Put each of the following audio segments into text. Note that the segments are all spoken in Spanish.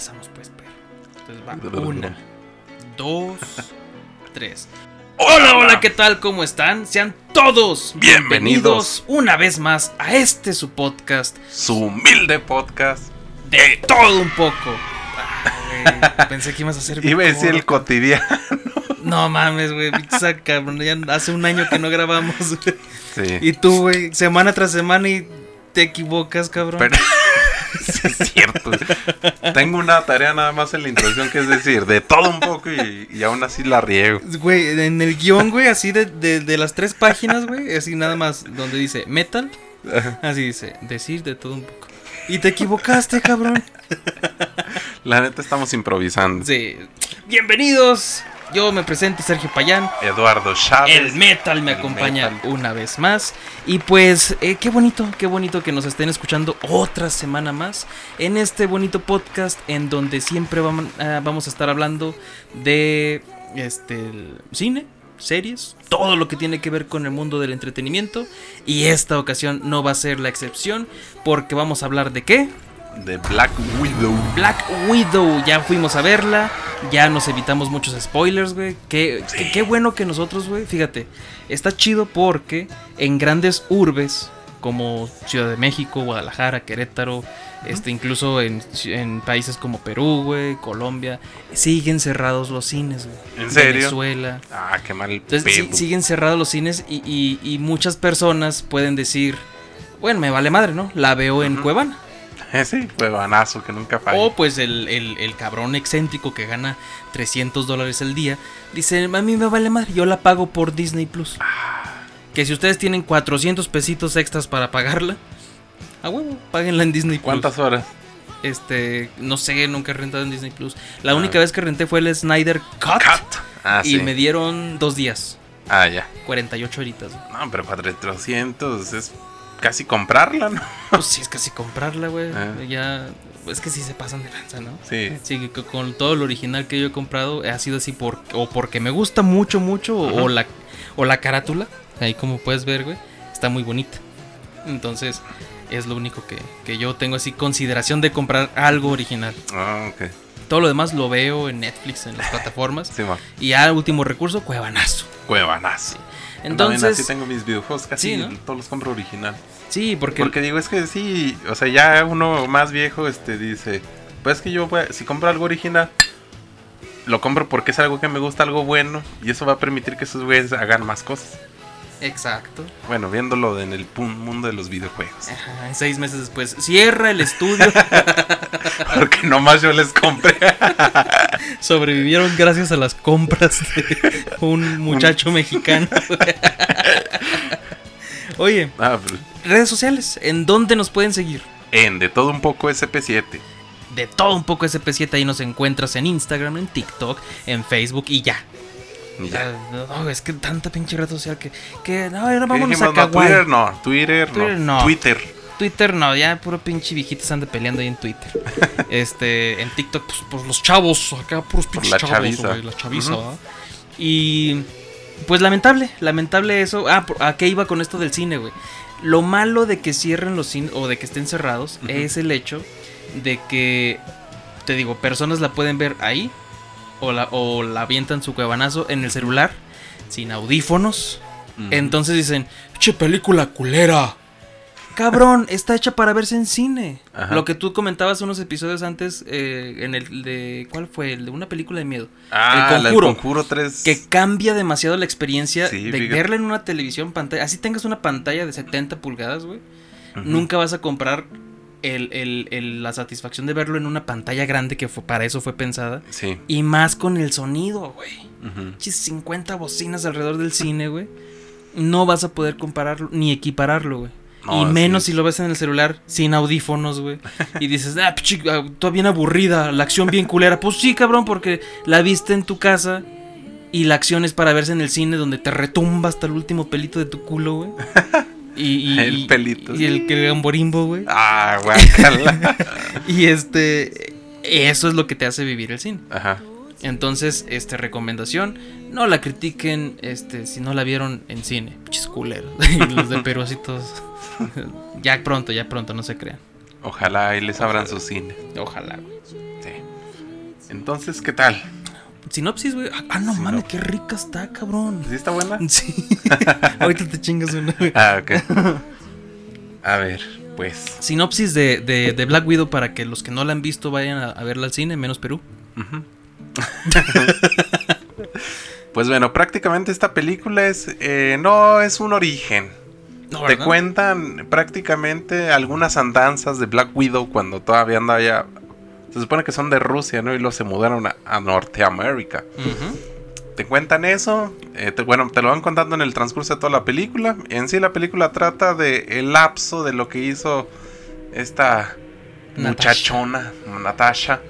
Empezamos pues, perro. Entonces va. Una, dos, tres. Hola, hola, ¿qué tal? ¿Cómo están? Sean todos Bienvenidos. una vez más a este su podcast Su humilde podcast. de todo un poco. Ah, pensé que ibas a hacer Iba a decir el cotidiano. No mames, güey, pizza, cabrón, ya hace un año que no grabamos. Sí. Y tú, güey, semana tras semana y te equivocas, cabrón. Pero sí es cierto. Tengo una tarea nada más en la introducción que es decir, de todo un poco y, y aún así la riego. Güey, en el guion, güey, así de, de, de las tres páginas, güey, así nada más, donde dice metal, así dice, decir de todo un poco. Y te equivocaste, cabrón. La neta estamos improvisando. Sí. Bienvenidos. Yo me presento, Sergio Payán. Eduardo Chávez. El metal me El acompaña metal. una vez más. Y pues, eh, qué bonito, qué bonito que nos estén escuchando otra semana más en este bonito podcast en donde siempre vamos, ah, vamos a estar hablando de este el cine, series, todo lo que tiene que ver con el mundo del entretenimiento. Y esta ocasión no va a ser la excepción porque vamos a hablar de qué? De Black Widow. Black Widow, ya fuimos a verla, ya nos evitamos muchos spoilers, güey. Qué, qué- qué bueno que nosotros, güey, fíjate, está chido porque en grandes urbes como Ciudad de México, Guadalajara, Querétaro, este, incluso en, en países como Perú, güey, Colombia, siguen cerrados los cines, güey. ¿En serio? Venezuela. Ah, qué mal Entonces sí- siguen cerrados los cines y, y- y muchas personas pueden decir, bueno, me vale madre, ¿no? La veo en. Cuevana. Eh, sí, huevanazo que nunca falla. O pues el, el- el cabrón excéntrico que gana 300 dólares al día dice, a mí me vale madre, yo la pago por Disney Plus. Que si ustedes tienen 400 pesitos extras para pagarla, a huevo, páguenla en Disney Plus. ¿Cuántas horas? Este, no sé, nunca he rentado en Disney Plus. La Ah. única vez que renté fue el Snyder Cut. Cut. Ah, y sí. me dieron dos días, Ah, ya. 48 horitas. No, pero 400 es casi comprarla, ¿no? Pues sí, es casi comprarla, güey. Ah. Ya, es que sí se pasan de lanza, ¿no? Sí. Sí, con todo lo original que yo he comprado ha sido así por, o porque me gusta mucho, mucho, o- Ajá. o, la, o la carátula, ahí como puedes ver, güey, está muy bonita. Entonces, es lo único que, que yo tengo así consideración de comprar algo original. Ah, ok. Todo lo demás lo veo en Netflix, en las plataformas. Sí, va. Y ya último recurso, cuevanazo. Cuevanazo. Entonces, así tengo mis videojuegos casi Sí, ¿no? todos los compro original. sí, porque, Porque digo, es que sí, o sea, ya uno más viejo este dice, pues que yo voy a- si compro algo original, lo compro porque es algo que me gusta, algo bueno, y eso va a permitir que esos güeyes hagan más cosas. Exacto. Bueno, viéndolo en el mundo de los videojuegos. Ajá, seis meses después, cierra el estudio. Porque nomás yo les compré. Sobrevivieron gracias a las compras de un muchacho mexicano. Oye, Ah, pues, redes sociales, ¿en dónde nos pueden seguir? en de todo un poco SP7. De todo un poco SP7 ahí nos encuentras en Instagram, en TikTok, en Facebook y ya. Ah, no, es que tanta pinche red social que, que no, ahora ¿Qué vámonos a No, Kawaii. Twitter no, Twitter, Twitter no. no. Twitter. Twitter no, ya puro pinche viejitos anda peleando ahí en Twitter. Este, en TikTok, pues, pues los chavos, acá puros pinches la chavos, chaviza. güey, la chaviza. Y pues lamentable, lamentable eso. Ah, ¿a qué iba con esto del cine, güey? Lo malo de que cierren los cines o de que estén cerrados es el hecho de que, te digo, personas la pueden ver ahí o la, o la avientan su cuevanazo en el celular sin audífonos. Entonces dicen, che película culera. Cabrón, está hecha para verse en cine. Ajá. Lo que tú comentabas unos episodios antes, eh, en el de. ¿Cuál fue? El de una película de miedo. Ah, El la Conjuro. Conjuro 3. Que cambia demasiado la experiencia Sí, de fíjate. verla en una televisión pantalla. Así tengas una pantalla de 70 pulgadas, güey. Nunca vas a comprar el- el- el- la satisfacción de verlo en una pantalla grande que fue, para eso fue pensada. Sí. Y más con el sonido, güey. Chis, 50 bocinas alrededor del cine, güey. No vas a poder compararlo ni equipararlo, güey. No, y sí. menos si lo ves en el celular sin audífonos, güey. Y dices, ah, pichi, ah, toda bien aburrida, la acción bien culera. Pues sí, cabrón, porque la viste en tu casa y la acción es para verse en el cine donde te retumba hasta el último pelito de tu culo, güey. Y, y- El y- pelito. Y el que gamborimbo, güey. Ah, guácala. Y este. Eso es lo que te hace vivir el cine. Ajá. Entonces, este, recomendación, no la critiquen, este, si no la vieron en cine, pinches culeros. Y los de Perú así todos. ya pronto, ya pronto, no se crean. Ojalá y les abran su cine. Ojalá. güey. Sí. Entonces, ¿qué tal? Sinopsis, güey. Ah, no mames, qué rica está, cabrón. ¿Sí está buena? Sí. Ahorita te chingas una, güey. Ah, ok. A ver, pues. Sinopsis de, de, de Black Widow para que los que no la han visto vayan a, a verla al cine, menos Perú. Ujú. pues bueno, prácticamente esta película es. eh, no es un origen. No, Te cuentan prácticamente algunas andanzas de Black Widow cuando todavía andaba ya. Se supone que son de Rusia, ¿no? Y luego se mudaron a, a Norteamérica. Te cuentan eso. eh, te- bueno, te lo van contando en el transcurso de toda la película. En sí, la película trata de el lapso de lo que hizo esta Natasha. muchachona, Natasha.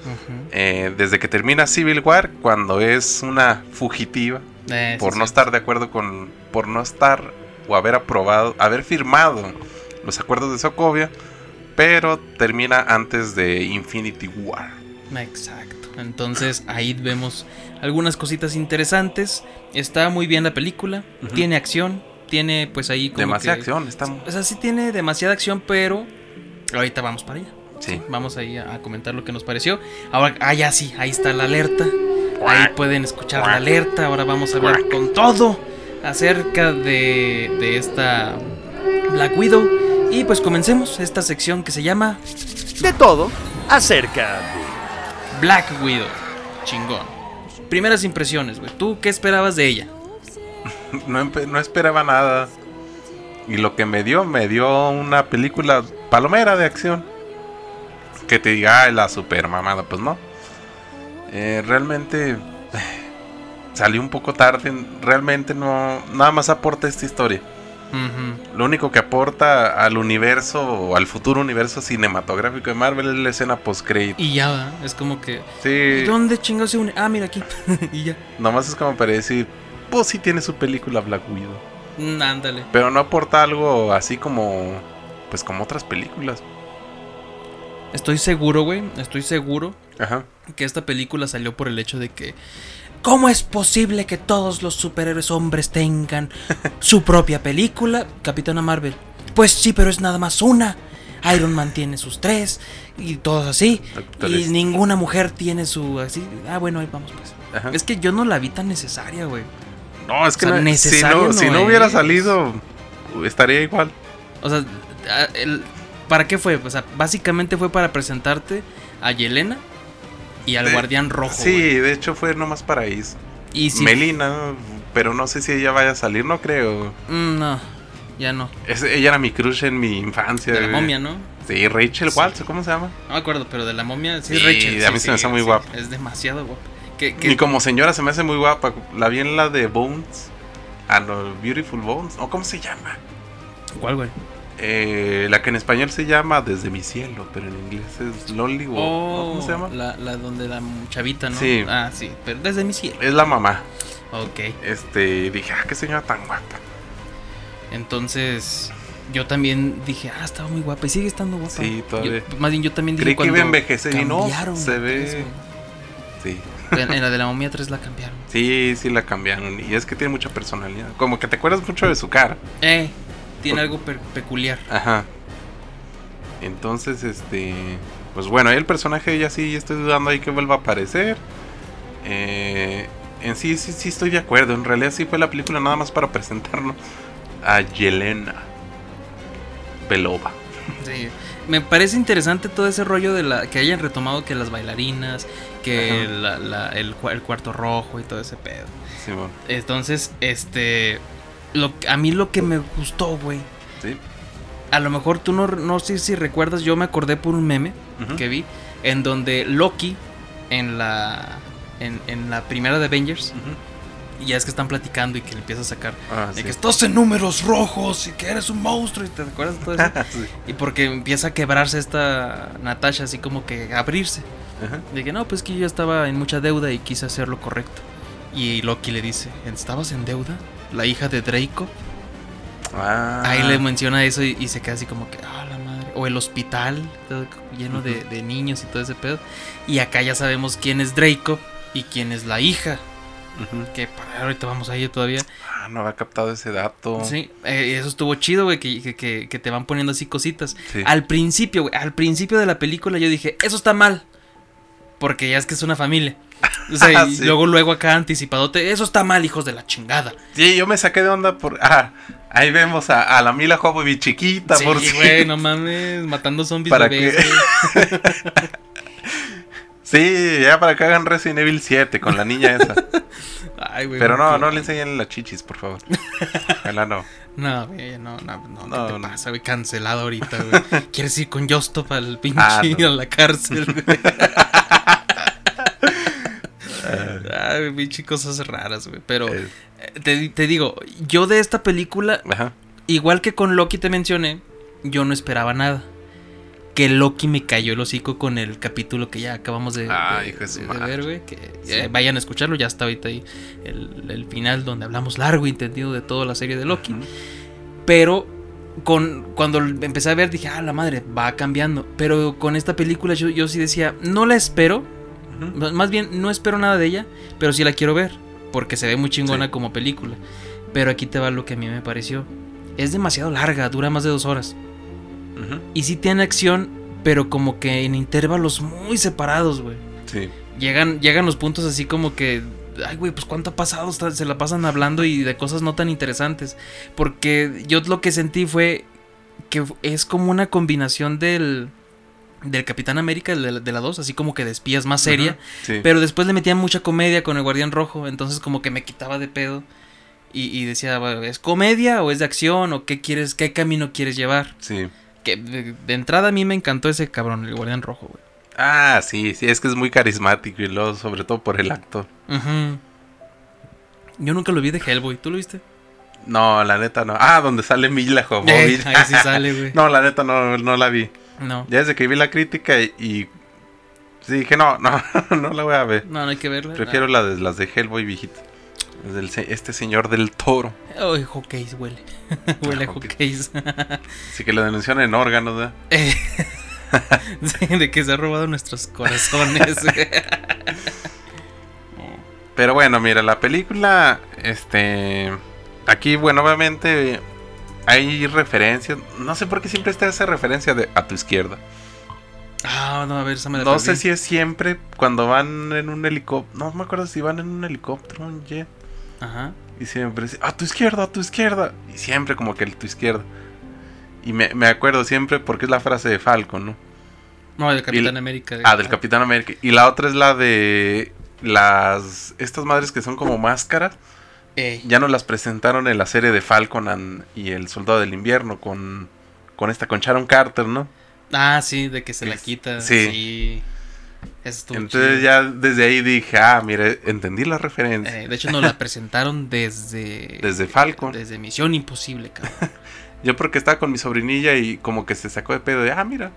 Eh, desde que termina Civil War, cuando es una fugitiva Eh, sí, por no sí. estar de acuerdo con, por no estar o haber aprobado, haber firmado los acuerdos de Sokovia, pero termina antes de Infinity War. Exacto. Entonces ahí vemos algunas cositas interesantes. Está muy bien la película. Tiene acción. Tiene pues ahí como Demasiada que- acción, está O sea, sí tiene demasiada acción, pero ahorita vamos para allá. sí. Vamos ahí a, a comentar lo que nos pareció. Ahora, ah, ya sí, ahí está la alerta. Ahí pueden escuchar la alerta. Ahora vamos a hablar con todo acerca de, de esta Black Widow. Y pues comencemos esta sección que se llama De todo acerca de... Black Widow. Chingón. Primeras impresiones, güey. ¿Tú qué esperabas de ella? No, no esperaba nada. Y lo que me dio, me dio una película palomera de acción. Que te diga, "Ay, la super mamada, pues no. Eh, realmente salió un poco tarde. Realmente no. Nada más aporta esta historia. Lo único que aporta al universo o al futuro universo cinematográfico de Marvel es la escena post crédito. Y ya, ¿verdad? es como que. Sí, ¿Dónde chingados se une? Ah, mira aquí. y ya. nomás es como para decir, pues sí tiene su película Black Widow. Mm, ándale. Pero no aporta algo así como. Pues como otras películas. Estoy seguro, güey. Estoy seguro Ajá. que esta película salió por el hecho de que. ¿Cómo es posible que todos los superhéroes hombres tengan su propia película? Capitana Marvel. Pues sí, pero es nada más una. Iron Man tiene sus tres y todos así. Y ninguna mujer tiene su así. Ah, bueno, ahí vamos pues. Ajá. Es que yo no la vi tan necesaria, güey. No, es que o sea, no- si, no, si no no hubiera salido, estaría igual. O sea, a- el- ¿para qué fue? O sea, básicamente fue para presentarte a Yelena y al De- Guardián Rojo. Sí, de hecho fue nomás para eso. Y si Melina, pero no sé si ella vaya a salir, no creo. Mm, no, ya no. Es- ella era mi crush en mi infancia. De la momia, ¿no? Sí, Rachel Sí. Waltz, ¿cómo se llama? No me acuerdo, pero de la momia sí, Sí, Rachel. a sí, mí se me hace muy guapa. Es demasiado guapa. Y como señora se me hace muy guapa. La vi en la de Bones. Ah, no, Beautiful Bones. ¿O cómo se llama? ¿Cuál, güey? Eh, la que en español se llama Desde mi cielo, pero en inglés es Lonely. ¿no? ¿Cómo se llama? Oh, La, la donde la chavita, ¿no? Sí. Ah, sí, pero desde mi cielo. Es la mamá. Ok. Este, dije, ah, qué señora tan guapa. Entonces, yo también dije, ah, estaba muy guapa. Y sigue estando guapa. Sí, todavía. Yo- más bien, yo también dije Creí que iba a cuando envejecer y no, se ve-. Sí. En, en la de la momia 3 la cambiaron. Sí, sí la cambiaron. Y es que tiene mucha personalidad. Como que te acuerdas mucho de su cara. Eh, tiene algo peculiar. Ajá. Entonces, este. Pues bueno, ahí el personaje ya sí estoy dudando ahí que vuelva a aparecer. Eh, en sí, sí, sí estoy de acuerdo. En realidad sí fue la película nada más para presentarnos a Yelena Belova. Sí. Me parece interesante todo ese rollo de la que hayan retomado que las bailarinas, que Ajá. la- la- el, el cuarto rojo y todo ese pedo. Simón. Entonces, este, lo, a mí lo que me gustó, güey. Sí. A lo mejor tú no, no sé si recuerdas, yo me acordé por un meme que vi en donde Loki en la en, en la primera de Avengers. Y ya es que están platicando y que le empieza a sacar. Ah, sí. que estás en números rojos y que eres un monstruo. ¿Y te acuerdas de todo eso? Sí. y porque empieza a quebrarse esta Natasha, así como que abrirse. Ajá. De que no, pues que yo estaba en mucha deuda y quise hacer lo correcto. Y Loki le dice: ¿Estabas en deuda? La hija de Draco. Ah. Ahí le menciona eso y, y se queda así como que, ah, la madre. O el hospital, todo lleno de, de niños y todo ese pedo. Y acá ya sabemos quién es Draco y quién es la hija. Que para ahorita vamos a ir todavía. Ah, no había captado ese dato. Sí, eh, eso estuvo chido, güey, que, que- que- que te van poniendo así cositas. Sí. Al principio, güey, al principio de la película yo dije, eso está mal. Porque ya es que es una familia. O sea, y luego, luego acá anticipadote, eso está mal, hijos de la chingada. Sí, yo me saqué de onda por. Ah, ahí vemos a, a la Mila Jovovich chiquita, Sí, por si. güey, no mames, matando zombies ¿Para bebés, qué? güey. Sí, ya para que hagan Resident Evil 7 con la niña esa. Ay, güey. Pero no, no le enseñen las chichis, por favor. Ojalá no. No, güey, no, no, no, No, ¿qué te no. pasa, güey? Cancelado ahorita, güey. ¿Quieres ir con Yostop al pinche Ah, no. a la cárcel, güey? Ay, pinche cosas raras, güey. Pero Eh, eh, te, te digo, yo de esta película, ajá. igual que con Loki te mencioné, yo no esperaba nada. Que Loki me cayó el hocico con el capítulo que ya acabamos de, Ah, ver, güey. Que Sí. eh, vayan a escucharlo, ya está ahorita ahí el, el final donde hablamos largo y entendido de toda la serie de Loki. Pero con, cuando empecé a ver dije, ah, la madre, va cambiando. Pero con esta película yo, yo sí decía, no la espero. Más bien, no espero nada de ella, pero sí la quiero ver. Porque se ve muy chingona Sí. como película. Pero aquí te va lo que a mí me pareció. Es demasiado larga, dura más de dos horas. Y sí tiene acción, pero como que en intervalos muy separados, güey. Sí. Llegan, llegan los puntos así como que. Ay, güey, pues cuánto ha pasado. Se la pasan hablando y de cosas no tan interesantes. Porque yo lo que sentí fue que es como una combinación del. Del Capitán América, de la, de la 2, así como que de espías más seria. Sí. Pero después le metían mucha comedia con el Guardián Rojo. Entonces, como que me quitaba de pedo. Y, y decía, "Bueno, ¿es comedia o es de acción? ¿O qué quieres, qué camino quieres llevar? Sí. Que de, de entrada a mí me encantó ese cabrón, el Guardián Rojo, güey. Ah, sí, sí, es que es muy carismático y luego, sobre todo por el actor. Yo nunca lo vi de Hellboy, ¿tú lo viste? No, la neta no. Ah, donde sale Mila Eh, Jovovich. ahí sí sale, güey. no, la neta no, no la vi. No. Ya desde que vi la crítica y, y- sí dije, no, no, no la voy a ver. No, no hay que verla. Prefiero la de, las de Hellboy viejita. Del este señor del toro. Ay, hotcakes huele. huele Ah. Así que lo denunciaron en órganos. Eh, sí, de que se ha robado nuestros corazones. Pero bueno, mira, la película, este... Aquí, bueno, obviamente hay referencias. No sé por qué siempre está esa referencia de a tu izquierda. ah, no, a ver, esa me la No perdí. sé si es siempre cuando van en un helicóptero. No me acuerdo si van en un helicóptero, un jet. Ajá. Y siempre dice, a tu izquierda, a tu izquierda. Y siempre como que a tu izquierda. Y me, me acuerdo siempre porque es la frase de Falcon, ¿no? No, del Capitán Y- América. Ah, del Capitán América. Y la otra es la de las... Estas madres que son como máscaras. Ey. Ya nos las presentaron en la serie de Falcon and- y el Soldado del Invierno con, con esta, con Sharon Carter, ¿no? Ah, sí, de que se la quita. sí. Sí. Eso estuvo Entonces chido. ya desde ahí dije, ah, mire, entendí la referencia. Eh, de hecho, nos la presentaron desde. Desde Falcon. Desde Misión Imposible, cabrón. Yo porque estaba con mi sobrinilla y como que se sacó de pedo de, ah, mira.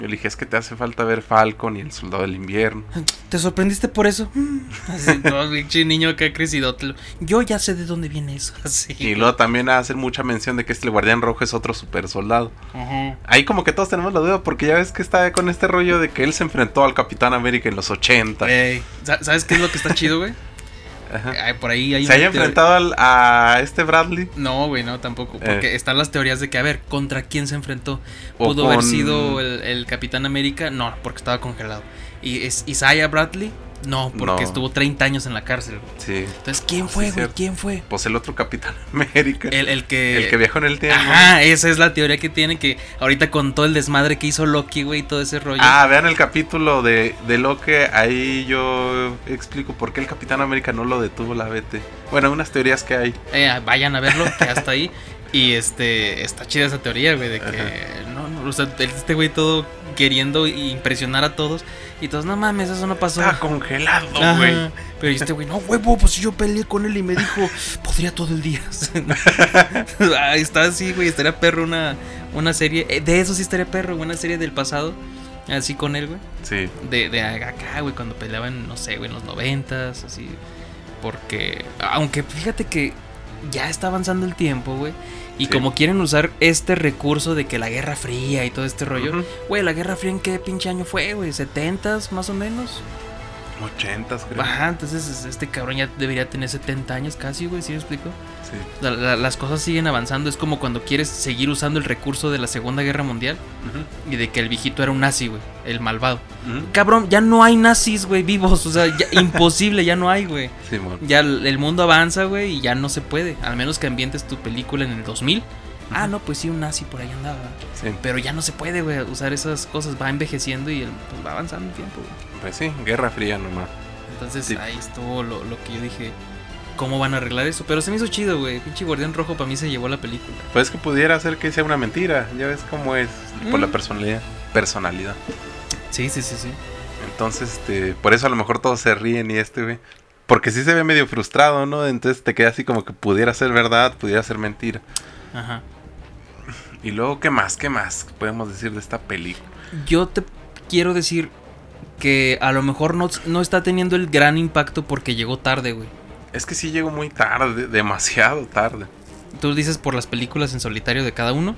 Yo le dije, es que te hace falta ver Falcon y el Soldado del Invierno. ¿Te sorprendiste por eso? Mm. Así, todo pinche niño que ha crecido. Yo ya sé de dónde viene eso. Así. Y luego también hacer mucha mención de que este Guardián Rojo es otro super soldado. Ahí como que todos tenemos la duda porque ya ves que está con este rollo de que él se enfrentó al Capitán América en los 80. Ey, sa- ¿Sabes qué es lo que está chido, güey? Ajá. Ay, por ahí hay ¿Se haya enfrentado al- a este Bradley? No, güey, no, tampoco. Porque Eh. están las teorías de que, a ver, ¿contra quién se enfrentó? Pudo haber sido el, el Capitán América. No, porque estaba congelado. ¿Y es Isaiah Bradley? No, porque No. estuvo 30 años en la cárcel. Sí. Entonces, ¿quién fue, güey? ¿Quién fue? Pues el otro Capitán América. El, el que... El que viajó en el tiempo. Ajá, esa es la teoría que tiene que ahorita con todo el desmadre que hizo Loki, güey, y todo ese rollo. Ah, vean el capítulo de, de lo que ahí yo explico por qué el Capitán América no lo detuvo la BT. Bueno, unas teorías que hay. Eh, vayan a verlo, que hasta ahí. Y este, está chida esa teoría, güey, de que Ajá. no, O sea, este güey todo queriendo impresionar a todos. Y todos, no mames, eso no pasó. Está congelado, güey. Pero este güey, no, huevo, pues yo peleé con él y me dijo, podría todo el día. Ahí está así, güey, estaría perro una, una serie. eh, De eso sí estaría perro, una serie del pasado. Así con él, güey. Sí. De, de acá, güey, cuando peleaban, no sé, güey, en los noventas, así. Porque, aunque fíjate que ya está avanzando el tiempo, güey. Y Sí. como quieren usar este recurso de que la Guerra Fría y todo este rollo, güey, la Guerra Fría en qué pinche año fue, güey, ¿70s más o menos? Ochentas, creo. Ajá, entonces este cabrón ya debería tener 70 años casi, güey, ¿sí me explico? Sí. La- la- las cosas siguen avanzando, es como cuando quieres seguir usando el recurso de la Segunda Guerra Mundial y de que el viejito era un nazi, güey, el malvado. Cabrón, ya no hay nazis, güey, vivos, o sea, ya- imposible, ya no hay, güey. Ya el el mundo avanza, güey, y ya no se puede, al menos que ambientes tu película en el 2000. Ah, no, pues sí, un nazi por ahí andaba. Sí. Pero ya no se puede, güey, usar esas cosas, va envejeciendo y el- pues, va avanzando el tiempo, güey. Pues sí, Guerra Fría nomás. Entonces ahí estuvo lo, lo que yo dije. ¿Cómo van a arreglar eso? Pero se me hizo chido, güey. Pinche Guardián Rojo para mí se llevó la película. Pues que pudiera ser que sea una mentira. Ya ves cómo es. Por la Mm. personalidad. Personalidad. Sí, sí, sí, sí. Entonces, este, por eso a lo mejor todos se ríen y este, güey. Porque sí se ve medio frustrado, ¿no? Entonces te queda así como que pudiera ser verdad, pudiera ser mentira. Ajá. Y luego, ¿qué más? ¿Qué más podemos decir de esta película? Yo te quiero decir que a lo mejor no, no está teniendo el gran impacto porque llegó tarde, güey. Es que sí llegó muy tarde, demasiado tarde. Tú dices por las películas en solitario de cada uno.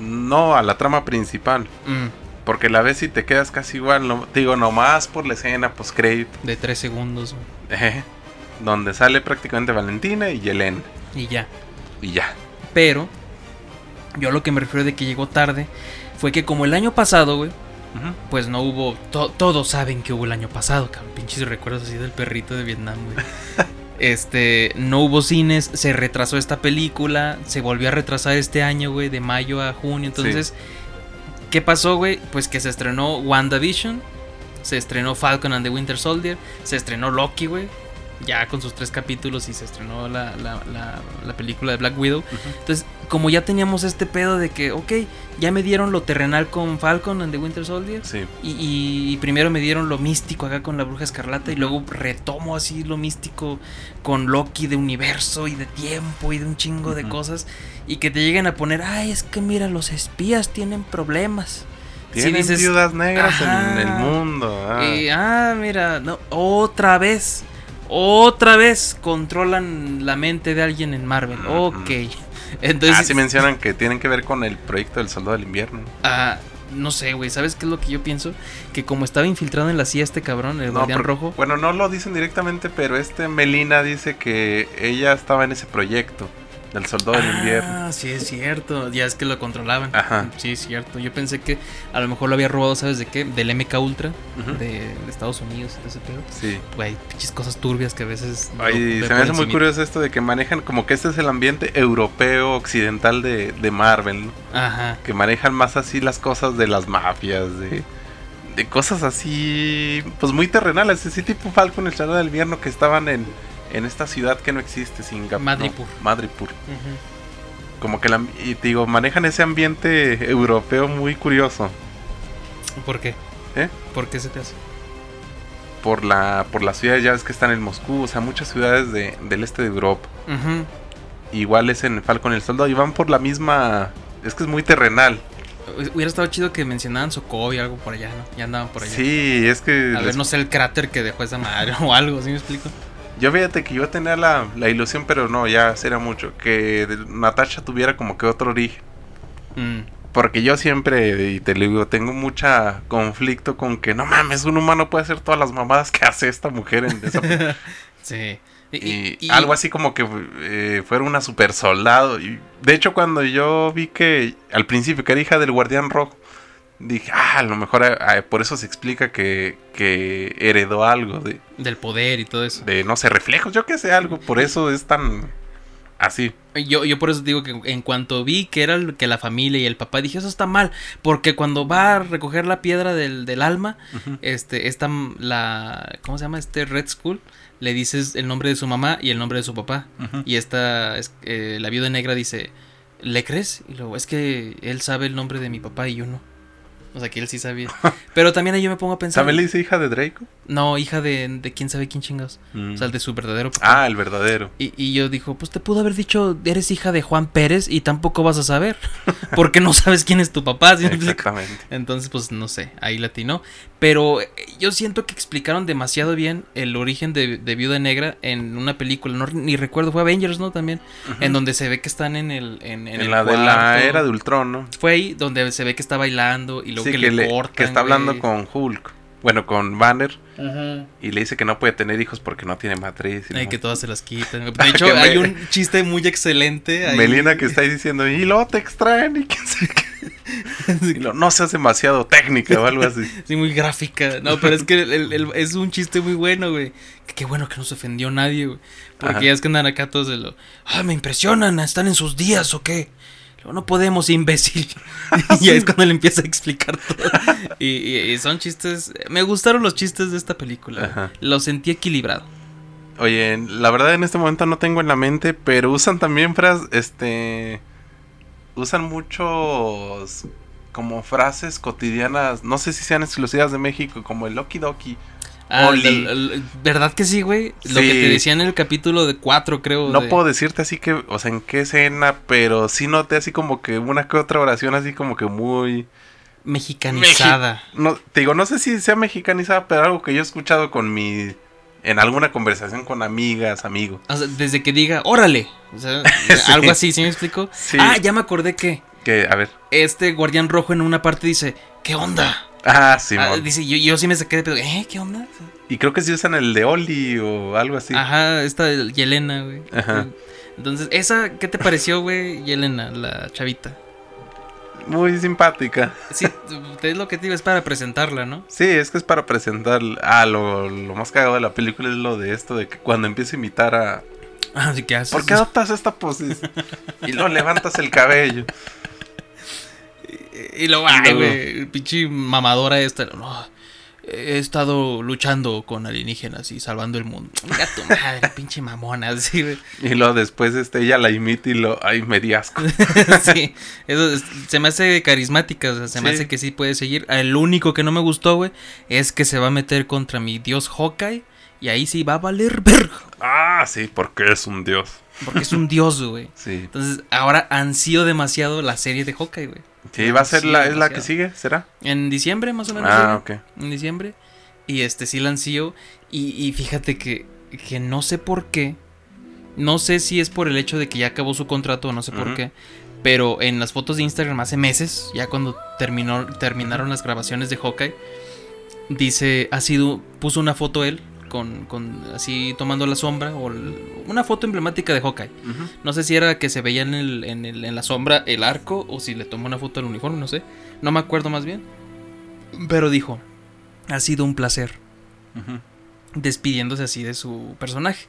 No a la trama principal. Mm, Porque la ves y te quedas casi igual. No, digo, nomás por la escena post-crédito. de tres segundos. eh, donde sale prácticamente Valentina y Yelena. Y ya. Y ya. Pero yo lo que me refiero de que llegó tarde fue que como el año pasado, güey, Pues no hubo. to- todos saben que hubo el año pasado, cabrón. Pinches recuerdos así del perrito de Vietnam, güey. Este, no hubo cines, se retrasó esta película, se volvió a retrasar este año, güey, de mayo a junio. Entonces, ¿qué pasó, güey? Pues que se estrenó WandaVision, se estrenó Falcon and the Winter Soldier, se estrenó Loki, güey, ya con sus tres capítulos y se estrenó la, la- la- la película de Black Widow. Entonces, como ya teníamos este pedo de que, ok, ya me dieron lo terrenal con Falcon and the Winter Soldier. Sí. Y, y- y primero me dieron lo místico acá con la bruja escarlata y luego retomo así lo místico con Loki de universo y de tiempo y de un chingo de cosas y que te lleguen a poner, ay, es que mira, los espías tienen problemas. Sí Tienen dices, viudas negras en el mundo. ah. Y, ah, mira, no, otra vez, otra vez controlan la mente de alguien en Marvel. Ujú. Ok. Entonces, ah, sí mencionan que tienen que ver con el proyecto del Soldado del Invierno. Ah, no sé, güey. ¿Sabes qué es lo que yo pienso? Que como estaba infiltrado en la CIA este cabrón, el No, guardián rojo. Bueno, no lo dicen directamente, pero este Melina dice que ella estaba en ese proyecto del Soldado del Invierno. Ah, sí, es cierto. Ya es que lo controlaban. Ajá. Sí, es cierto. Yo pensé que a lo mejor lo había robado, ¿sabes de qué? Del MK Ultra de, de Estados Unidos y todo ese pedo. Sí. Güey, pinches cosas turbias que a veces. Ay, se me hace muy curioso esto de que manejan como que este es el ambiente europeo occidental de, de Marvel, ¿no? Ajá. que manejan más así las cosas de las mafias, de, de cosas así, pues muy terrenales, así tipo Falcon, el Soldado del Invierno que estaban en, en esta ciudad que no existe, Singapur. Madripur. no, Madripur. Ujú. Como que la, y te digo, manejan ese ambiente europeo muy curioso. ¿Por qué? ¿Eh? ¿Por qué se te hace? Por la, por las ciudades ya ves que están en Moscú, o sea, muchas ciudades de- del este de Europa. Igual es en Falcon el Soldado y van por la misma... Es que es muy terrenal. Hubiera estado chido que mencionaran Sokovia o algo por allá, ¿no? Ya andaban por allá. Sí, es que... A ver, no sé el cráter que dejó esa madre o algo, ¿sí me explico? Yo fíjate que yo tenía la, la ilusión, pero no, ya será mucho, que Natasha tuviera como que otro origen. Mm. Porque yo siempre, y te lo digo, tengo mucha conflicto con que no mames, un humano puede hacer todas las mamadas que hace esta mujer en esa Sí. Y, Y, y- y- algo así como que eh, fuera una super soldado. Y de hecho, cuando yo vi que al principio que era hija del guardián rojo, dije, ah, a lo mejor eh, por eso se explica que, que heredó algo de, Del poder y todo eso. de, no sé, reflejos, yo qué sé, algo. Por eso es tan así. Yo, yo por eso digo que en cuanto vi que era el- que la familia y el papá, dije, eso está mal. Porque cuando va a recoger la piedra del, del alma, este, esta, la, ¿cómo se llama? Este Red Skull, le dices el nombre de su mamá y el nombre de su papá. Y esta, es- eh, la viuda negra dice, ¿le crees? Y luego, es que él sabe el nombre de mi papá y yo no. O sea, que él sí sabía. Pero también ahí yo me pongo a pensar. ¿También le dice hija de Draco? No, hija de, de quién sabe quién chingados. Mm. O sea, el de su verdadero papá. Ah, el verdadero. Y, y yo dijo, pues te pudo haber dicho, eres hija de Juan Pérez y tampoco vas a saber. Porque no sabes quién es tu papá. Exactamente. Entonces, pues no sé, ahí latinó. Pero eh, yo siento que explicaron demasiado bien el origen de, de Viuda Negra en una película. No, ni recuerdo, fue Avengers, ¿no? También. En donde se ve que están en el. En, en En, el la de la cuarto. era de Ultron, ¿no? Fue ahí donde se ve que está bailando y luego Sí, que, que, le le- cortan. que está hablando con Hulk. Bueno, con Banner. Ajá. Y le dice que no puede tener hijos porque no tiene matriz. y no- que todas se las quitan. De hecho, me- hay un chiste muy excelente. ahí. Melina que está ahí diciendo, y luego te extraen y quién sabe qué". Y lo, no seas demasiado técnica o algo así. Sí, muy gráfica. No, pero es que el- el- el- es un chiste muy bueno, güey. Que Qué bueno que no se ofendió nadie, güey. Porque Ajá. ya es que andan acá todos de lo. Ah, me impresionan, están en sus días o qué. No podemos, imbécil. y ahí es cuando le empieza a explicar todo. y, y- y son chistes. Me gustaron los chistes de esta película. Ajá. Lo sentí equilibrado. Oye, la verdad en este momento no tengo en la mente, pero usan también frases, este... Usan muchos como frases cotidianas, no sé si sean exclusivas de México, como el Loki Doki. Ah, ¿Verdad que sí, güey? Lo que te decía en el capítulo de 4, creo. No de- puedo decirte así que, o sea, en qué escena, pero sí noté así como que una que otra oración así como que muy... Mexicanizada. No, te digo, no sé si sea mexicanizada, pero algo que yo he escuchado con mi... En alguna conversación con amigas, amigos. O sea, desde que diga, órale. O sea, Sí. algo así, ¿sí me explico? Sí. Ah, ya me acordé que Que, a ver. este guardián rojo en una parte dice, ¿qué onda? Ah, sí, Ah, dice, yo, yo sí me saqué de pedo, ¿eh? ¿Qué onda? Y creo que sí usan el de Oli o algo así. Ajá, esta Yelena, güey. Ajá. Entonces, ¿esa qué te pareció, güey? Yelena, la chavita. Muy simpática. Sí, es lo que te digo, es para presentarla, ¿no? Sí, es que es para presentar. Ah, lo, lo más cagado de la película es lo de esto, de que cuando empieza a imitar a... Así que haces. ¿Por qué adoptas esta posición? y luego levantas el cabello. Y luego, ay, güey, pinche mamadora esta. No, he estado luchando con alienígenas y salvando el mundo. Mira tu madre, pinche mamona, así, güey. Y luego después este, ella la imita y lo... Ay, me di asco. sí, eso es- se me hace carismática, o sea, se me hace que sí puede seguir. El único que no me gustó, güey, es que se va a meter contra mi dios Hawkeye y ahí sí va a valer verga, Ah, sí, porque es un dios. porque es un dios, güey. Sí. Entonces, ahora ansío demasiado la serie de Hawkeye, güey. Sí, va a ser la, es la que sigue, ¿será? En diciembre, más o menos. Ah, ok. en diciembre. Y este sí la. Y, y fíjate que, que no sé por qué. No sé si es por el hecho de que ya acabó su contrato o no sé por qué. Pero en las fotos de Instagram hace meses, ya cuando terminó, terminaron las grabaciones de Hawkeye, dice, ha sido, puso una foto él, con, con así tomando la sombra, o el- una foto emblemática de Hawkeye. No sé si era que se veía en, el, en, el- en la sombra el arco o si le tomó una foto al uniforme, no sé. No me acuerdo más bien. Pero dijo, ha sido un placer despidiéndose así de su personaje.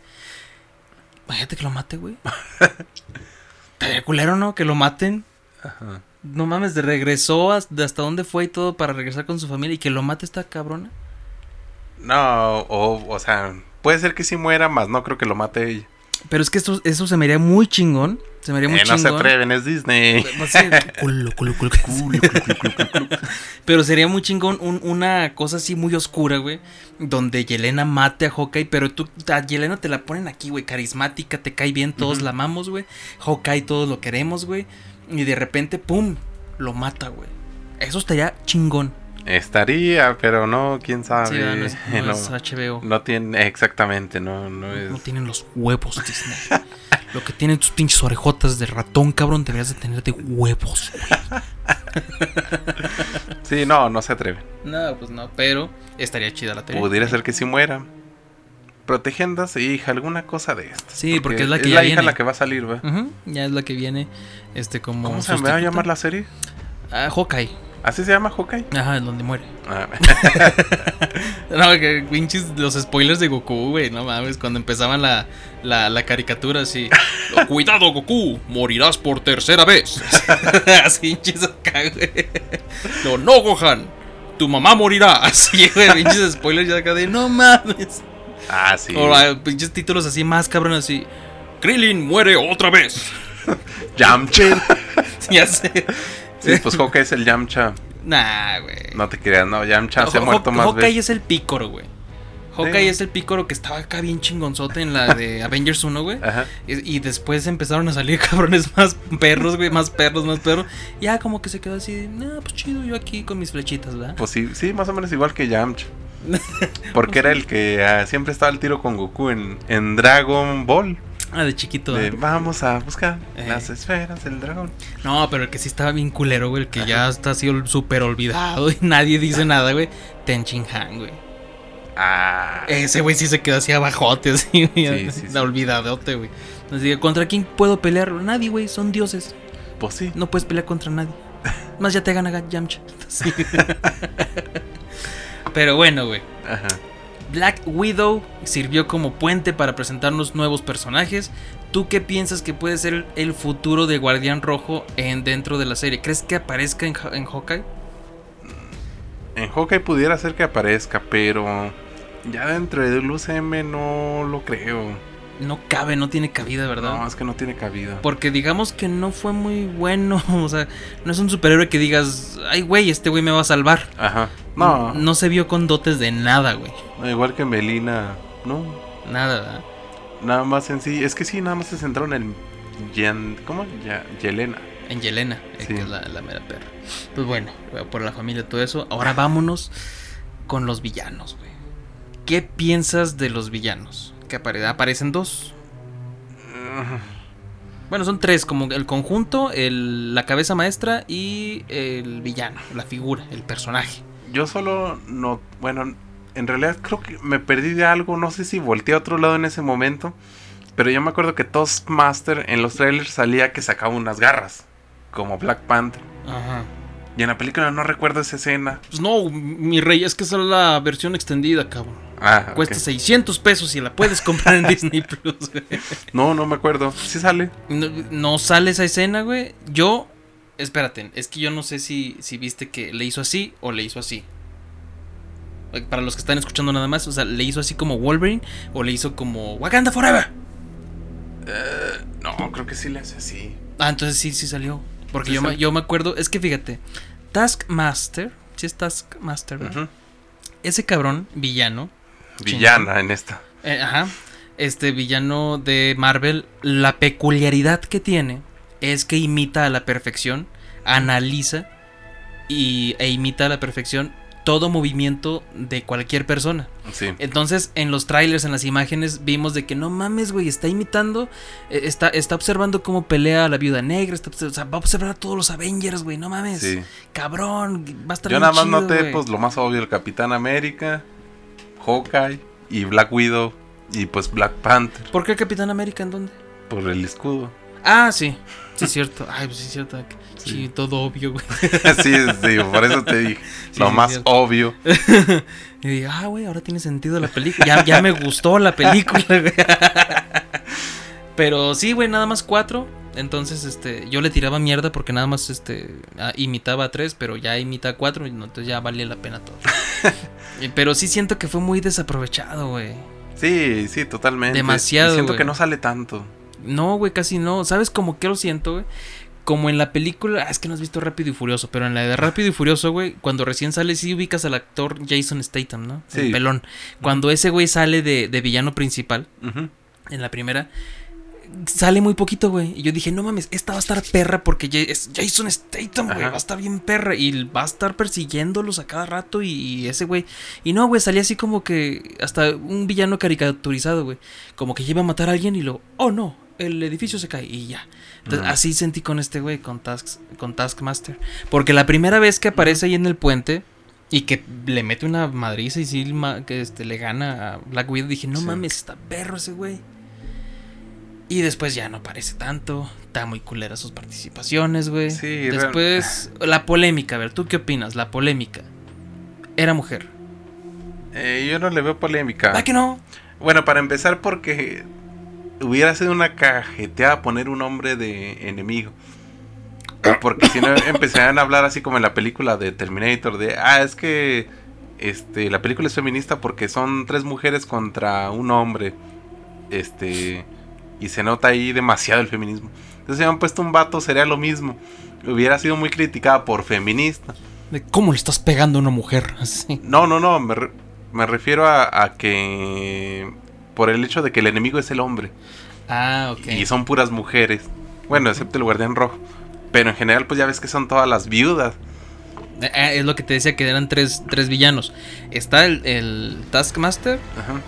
Imagínate que lo mate, güey. Estaría culero, ¿no? Que lo maten. Ajá. No mames, de regresó hasta, hasta dónde fue y todo para regresar con su familia y que lo mate esta cabrona. No, o, o sea, puede ser que sí muera, más no creo que lo mate ella. Pero es que esto, eso se me haría muy chingón. Se me haría muy Eh, no chingón. se atreven, es Disney. Pero sería muy chingón un- una cosa así muy oscura, güey. Donde Yelena mate a Hawkeye. Pero tú, a Yelena te la ponen aquí, güey. Carismática, te cae bien, todos la amamos, güey. Hawkeye, todos lo queremos, güey. Y de repente, pum, lo mata, güey. Eso estaría chingón. Estaría, pero no, quién sabe. No, es, no no, es HBO. no tiene, exactamente, no, no es. No tienen los huevos, Disney. Lo que tienen tus pinches orejotas de ratón, cabrón, deberías de tener de huevos, güey. Sí, no, no se atreve. No, pues no, pero estaría chida la teoría. Pudiera ser que sí muera. Su hija, alguna cosa de esto. Sí, porque es la que es ya la viene. hija la que va a salir, ¿va? Ya es la que viene, este, como ¿Cómo se va a llamar la serie? Ah, Hawkeye. ¿Así se llama Hawkeye? Ajá, en donde muere. Ah, No, que pinches los spoilers de Goku, güey, no mames, cuando empezaban la, la, la caricatura así. "Oh, Cuidado, Goku, morirás por tercera vez. así pinches acá, güey. No, no, Gohan, tu mamá morirá. Así, güey, pinches spoilers ya acá de no mames. ah, sí. O ah, pinches títulos así más cabrón así. Krillin muere otra vez. Yamcha. ya sé. Sí, pues Hawkeye es el Yamcha. Nah, güey. No te creas, no, Yamcha se ha muerto más Hawkeye veces. es el pícoro, güey. Hawkeye Sí. es el pícoro que estaba acá bien chingonzote en la de Avengers 1, güey. Ajá. Y, y después empezaron a salir cabrones más perros, güey, más perros, más perros. Ya como que se quedó así, no, pues chido, yo aquí con mis flechitas, ¿verdad? Pues sí, sí, más o menos igual que Yamcha. Porque era el que ah, siempre estaba al tiro con Goku en, en Dragon Ball. Ah, de chiquito. De, ¿verdad? vamos a buscar Eh. las esferas del dragón. No, pero el que sí estaba bien culero, güey, el que ya está así súper olvidado y nadie dice nada, güey. Ten Shin Han, güey. Ah. Ese güey sí se quedó así abajote, así, güey. Sí, sí, sí. Olvidadote, güey. Así, ¿contra quién puedo pelear? Nadie, güey, son dioses. Pues sí. No puedes pelear contra nadie. Más ya te gana Yamcha. Pero bueno, güey. Ajá. Black Widow sirvió como puente para presentarnos nuevos personajes. ¿Tú qué piensas que puede ser el futuro de Guardián Rojo en dentro de la serie? ¿Crees que aparezca en, en Hawkeye? En Hawkeye pudiera ser que aparezca, pero ya dentro del UCM no lo creo. No cabe, no tiene cabida, ¿verdad? No, es que no tiene cabida. Porque digamos que no fue muy bueno. O sea, no es un superhéroe que digas, ay, güey, este güey me va a salvar. Ajá. No, No se vio con dotes de nada, güey. igual que Melina, no. Nada, ¿verdad? Nada más en sí. Es que sí, nada más se centraron en Yen, ¿Cómo? Ya, Yelena. En Yelena, eh, Sí. que es la, la mera perra. Pues bueno, por la familia, todo eso. Ahora vámonos con los villanos, güey. ¿Qué piensas de los villanos? Que apare- aparecen dos. Bueno, son tres, como el conjunto, el- la cabeza maestra y el villano, la figura, el personaje. Yo solo no. Bueno, en realidad creo que me perdí de algo. No sé si volteé a otro lado en ese momento. Pero yo me acuerdo que Toastmaster en los trailers salía que sacaba unas garras. Como Black Panther. Ajá. Y en la película no recuerdo esa escena. Pues no, mi rey, es que esa es la versión extendida, cabrón. Ah. Cuesta 600 pesos y la puedes comprar en Disney Plus, güey. No, no me acuerdo. Sí sale. No, no sale esa escena, güey. Yo, espérate, es que yo no sé si, si viste que le hizo así o le hizo así. Para los que están escuchando nada más, o sea, le hizo así como Wolverine o le hizo como Wakanda Forever. No, creo que sí le hace así. Ah, entonces sí, sí salió. Porque Sí yo, me, yo me acuerdo, es que fíjate, Taskmaster, sí es Taskmaster. Ese cabrón, villano, Villana en esta. Eh, ajá. Este villano de Marvel, la peculiaridad que tiene es que imita a la perfección, analiza y, e imita a la perfección todo movimiento de cualquier persona. Sí. Entonces, en los trailers, en las imágenes, vimos de que no mames, güey, está imitando, eh, está, está observando cómo pelea a la viuda negra, está, o sea, va a observar a todos los Avengers, güey, no mames. Sí. Cabrón, va a estar Yo bien nada más chido, noté pues lo más obvio, el Capitán América, Hawkeye y Black Widow y pues Black Panther ¿Por qué Capitán América en dónde? por el escudo. Ah, sí. Sí, es cierto. Ay, pues sí, es cierto. Sí. Sí, todo obvio, güey. sí, sí, por eso te dije. Sí, lo sí, más obvio. Y dije, ah, güey, ahora tiene sentido la película. Ya, ya me gustó la película, güey. Pero sí, güey, nada más cuatro. Entonces, este, yo le tiraba mierda porque nada más, este, ah, imitaba a tres, pero ya imita a cuatro, entonces ya valía la pena todo. Pero sí siento que fue muy desaprovechado, güey. Sí, sí, totalmente. Demasiado, Y siento que no sale tanto. No, güey, casi no. ¿Sabes cómo que lo siento, güey? Como en la película, ah, es que no has visto Rápido y Furioso, pero en la de Rápido y Furioso, güey, cuando recién sale, sí ubicas al actor Jason Statham, ¿no? El Sí. pelón. Cuando ese güey sale de, de villano principal, en la primera, sale muy poquito, güey. Y yo dije, no mames, esta va a estar perra porque ya- es Jason Statham, güey, va a estar bien perra. Y va a estar persiguiéndolos a cada rato y, y ese güey. Y no, güey, salía así como que hasta un villano caricaturizado, güey. Como que lleva a matar a alguien y lo, oh no, el edificio se cae y ya. Entonces, así sentí con este güey, con, Tasks, con Taskmaster. Porque la primera vez que aparece ahí en el puente y que le mete una madriza y sí que este, le gana a Black Widow, dije, no Sí. mames, está perro ese güey. Y después ya no aparece tanto. Está muy culera sus participaciones, güey. Sí, después, la polémica, a ver, ¿tú qué opinas? La polémica. Era mujer. Eh, yo no le veo polémica. ¿Va que no? Bueno, para empezar, porque hubiera sido una cajeteada poner un nombre de enemigo. Porque si no empezarían a hablar así como en la película de Terminator, de, ah, es que este, la película es feminista porque son tres mujeres contra un hombre. Este, Y se nota ahí demasiado el feminismo. Entonces, si me han puesto un vato, sería lo mismo. Hubiera sido muy criticada por feminista. De cómo le estás pegando a una mujer. Así. No, no, no. Me, re- me refiero a, a que. Por el hecho de que el enemigo es el hombre. Ah, ok. Y son puras mujeres. Bueno, excepto el guardián rojo. Pero en general, pues ya ves que son todas las viudas. Eh, eh, es lo que te decía que eran tres, tres villanos. Está el, el Taskmaster, Ajá.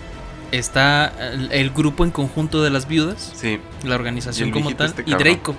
Está el, el grupo en conjunto de las viudas, Sí. la organización como tal, este y. Draco.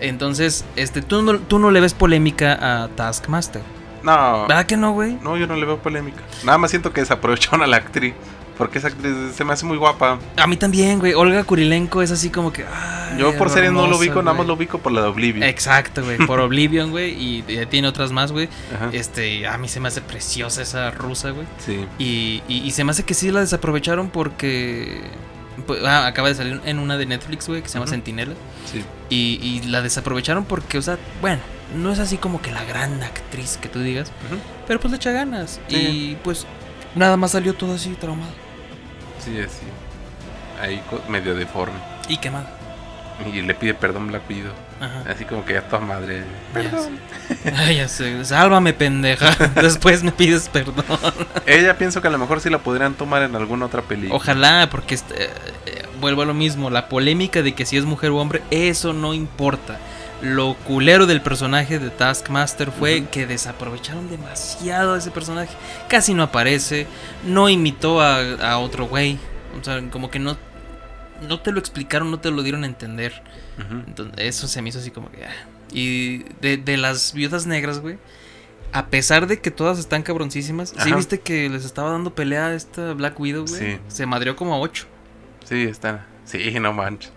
Entonces, este, tú no, tú no le ves polémica a Taskmaster. No. ¿Verdad que no, güey? No, yo no le veo polémica. Nada más siento que desaprovecharon a la actriz. Porque esa actriz se me hace muy guapa. A mí también, güey. Olga Kurilenko es así como que. ay, Yo por series no lo ubico, nada más lo ubico por la de Oblivion. Exacto, güey. Por Oblivion, güey. Y tiene otras más, güey. Ajá. Este, a mí se me hace preciosa esa rusa, güey. Sí. Y, y, y se me hace que sí la desaprovecharon porque. pues, ah, acaba de salir en una de Netflix, güey, que se llama Ujú. Sentinela. Sí. Y, y la desaprovecharon porque, o sea, bueno, no es así como que la gran actriz que tú digas. Pero pues le echa ganas. Sí. Y pues nada más salió todo así traumado. Sí, así. Ahí medio deforme. Y quemado. Y le pide perdón Black Widow. Ajá. Así como que ya toda madre. Ya sé. Ay, ya sé. Sálvame, pendeja. Después me pides perdón. Ella pienso que a lo mejor sí la podrían tomar en alguna otra película. Ojalá, porque este, eh, eh, vuelvo a lo mismo. La polémica de que si es mujer o hombre, eso no importa. Lo culero del personaje de Taskmaster fue que desaprovecharon demasiado a ese personaje. Casi no aparece. No imitó a, a otro güey. O sea, como que no, no te lo explicaron, no te lo dieron a entender. Entonces, eso se me hizo así como que. ah. Y de, de las viudas negras, güey. A pesar de que todas están cabroncísimas. ¿Sí Ajá. viste que les estaba dando pelea a esta Black Widow, güey? Sí. Se madrió como a 8. Sí, está. Sí, no manches.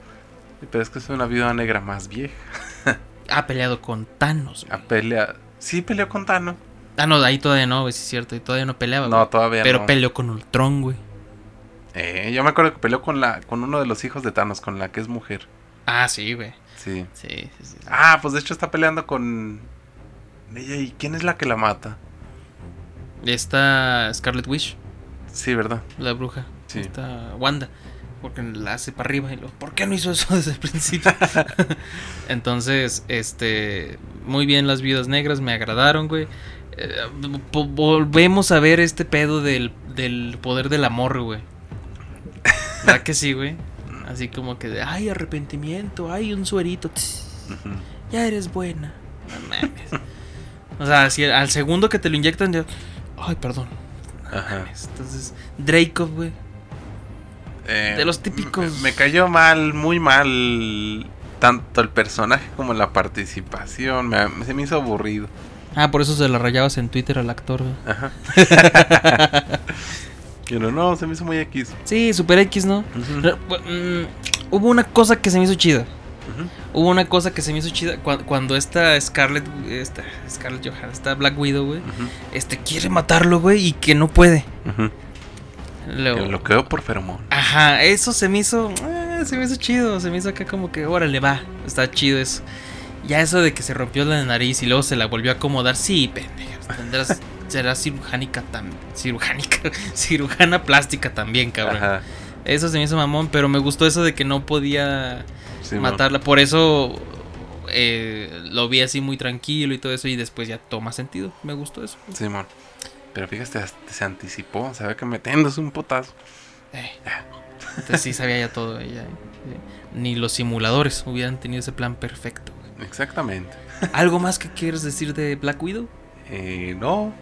Pero es que es una viuda negra más vieja. Ha peleado con Thanos. güey. A pelea. Sí, peleó con Thanos. Ah, no, ahí todavía no, güey, sí es cierto. Y todavía no peleaba. No, güey. todavía Pero no. peleó con Ultron, güey. Eh, yo me acuerdo que peleó con la con uno de los hijos de Thanos, con la que es mujer. Ah, sí, güey. Sí. Sí, sí, sí. sí. Ah, pues de hecho está peleando con ella. ¿Y quién es la que la mata? Está Scarlet Witch, Sí, ¿verdad? la bruja. Sí. Está Wanda. Porque la hace para arriba y lo. ¿Por qué no hizo eso desde el principio? Entonces, este. Muy bien las viudas negras, me agradaron, güey. Eh, volvemos a ver este pedo del, del poder del amor, güey. ¿Verdad que sí, güey? Así como que de, ay, arrepentimiento, ay, un suerito. tss, ya eres buena. No mames. O sea, si al segundo que te lo inyectan, ya. Ay, perdón. No Ajá. Entonces, Draco, güey. Eh, De los típicos- Me, cayó mal, muy mal. Tanto el personaje como la participación. Me, se me hizo aburrido. Ah, por eso se la rayabas en Twitter al actor, güey. Ajá. Pero no, se me hizo muy X. Sí, Super X, ¿no? Pero, mm, hubo una cosa que se me hizo chida. Hubo una cosa que se me hizo chida cua- cuando esta Scarlett, esta Scarlett Johansson, esta Black Widow, güey, este quiere matarlo, güey, y que no puede. Ujú. Luego- Que lo quedó por feromón. Ajá, eso se me hizo, eh, se me hizo chido, se me hizo acá como que, órale, va, está chido eso. Ya eso de que se rompió la nariz y luego se la volvió a acomodar, sí, pendeja, tendrás, serás cirujánica también, cirujánica, cirujana plástica también, cabrón. Ajá. Eso se me hizo mamón, pero me gustó eso de que no podía Sí, matarla. Por eso eh, lo vi así muy tranquilo y todo eso. Y después ya toma sentido. Me gustó eso. Simón. Pero fíjate, se anticipó. Sabe que metiéndose un potazo. Eh, Entonces sí sabía ya todo ella. eh. Ni los simuladores hubieran tenido ese plan perfecto. Exactamente. ¿Algo más que quieres decir de Black Widow? Eh, no.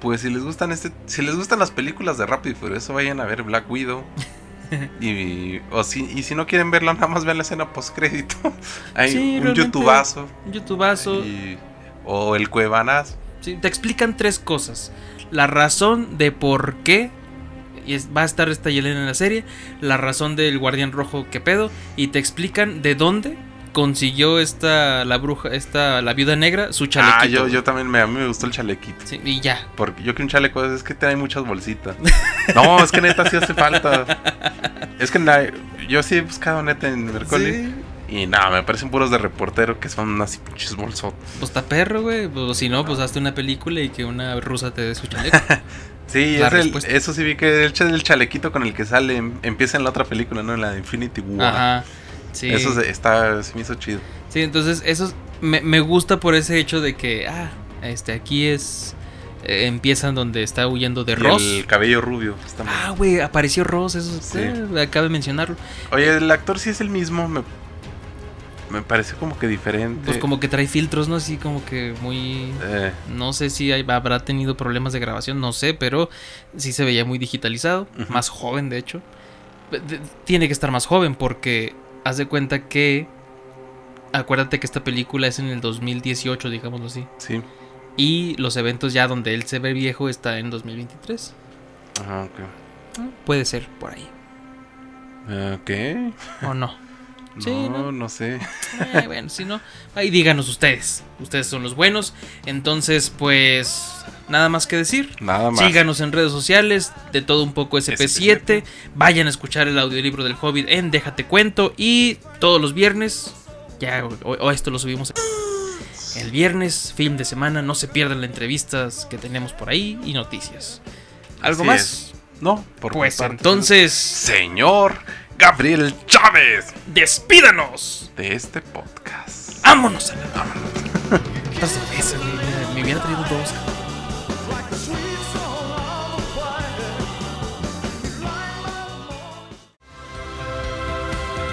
Pues si les gustan este, si les gustan las películas de Rápido y Furioso, vayan a ver Black Widow. y, o si, y si no quieren verla, nada más vean la escena post crédito. Hay Sí, un youtubazo. Un youtubazo. y- o el cuevanazo. Sí, te explican tres cosas. La razón de por qué va a estar esta Yelena en la serie. La razón del guardián rojo que pedo. Y te explican de dónde consiguió esta la bruja, esta la viuda negra, su chalequito. Ah, yo, yo también me, a mí me gustó el chalequito. Sí, y ya. Porque yo quiero un chaleco, es que trae muchas bolsitas. No, es que neta sí hace falta. Es que yo sí he buscado neta en Mercoli. Y nada, me parecen puros de reportero que son así pinches bolsotes. Pues está perro, güey. Pues si no, pues hazte una película y que una rusa te dé su chaleco. Sí, es el- eso sí vi que el, cha- el chalequito con el que sale em- empieza en la otra película, ¿no? En la de Infinity War. Ajá. Sí. Eso se- está, se me hizo chido. Sí, entonces eso es- me, me gusta por ese hecho de que, ah, este, aquí es, eh, empiezan donde está huyendo de Y Ross. el cabello rubio. está Ah, güey, apareció Ross, eso Sí. eh, acabo de mencionarlo. Oye, el actor sí es el mismo. Me, me parece como que diferente. Pues como que trae filtros, ¿no? Así como que muy... Eh, No sé si hay- habrá tenido problemas de grabación, no sé, pero sí se veía muy digitalizado, más joven de hecho. Tiene que estar más joven porque haz de cuenta que... Acuérdate que esta película es en el 2018, digámoslo así. sí. Y los eventos ya donde él se ve viejo está en 2023. Ajá, ok. Puede ser por ahí. Eh, ¿Qué? ¿O no? Sí, no, ¿no? no sé. Eh, bueno, si no, ahí díganos ustedes. Ustedes son los buenos. Entonces, pues, nada más que decir. Nada más. Síganos en redes sociales, de todo un poco SP7. Vayan a escuchar el audiolibro del Hobbit en Déjate Cuento. Y todos los viernes, ya, o, o esto lo subimos el viernes, film de semana. No se pierdan las entrevistas que tenemos por ahí y noticias. ¿Algo Así más? es. No, por Pues entonces, Señor Gabriel Chávez despídanos. de este podcast. Vámonos a la traído dos.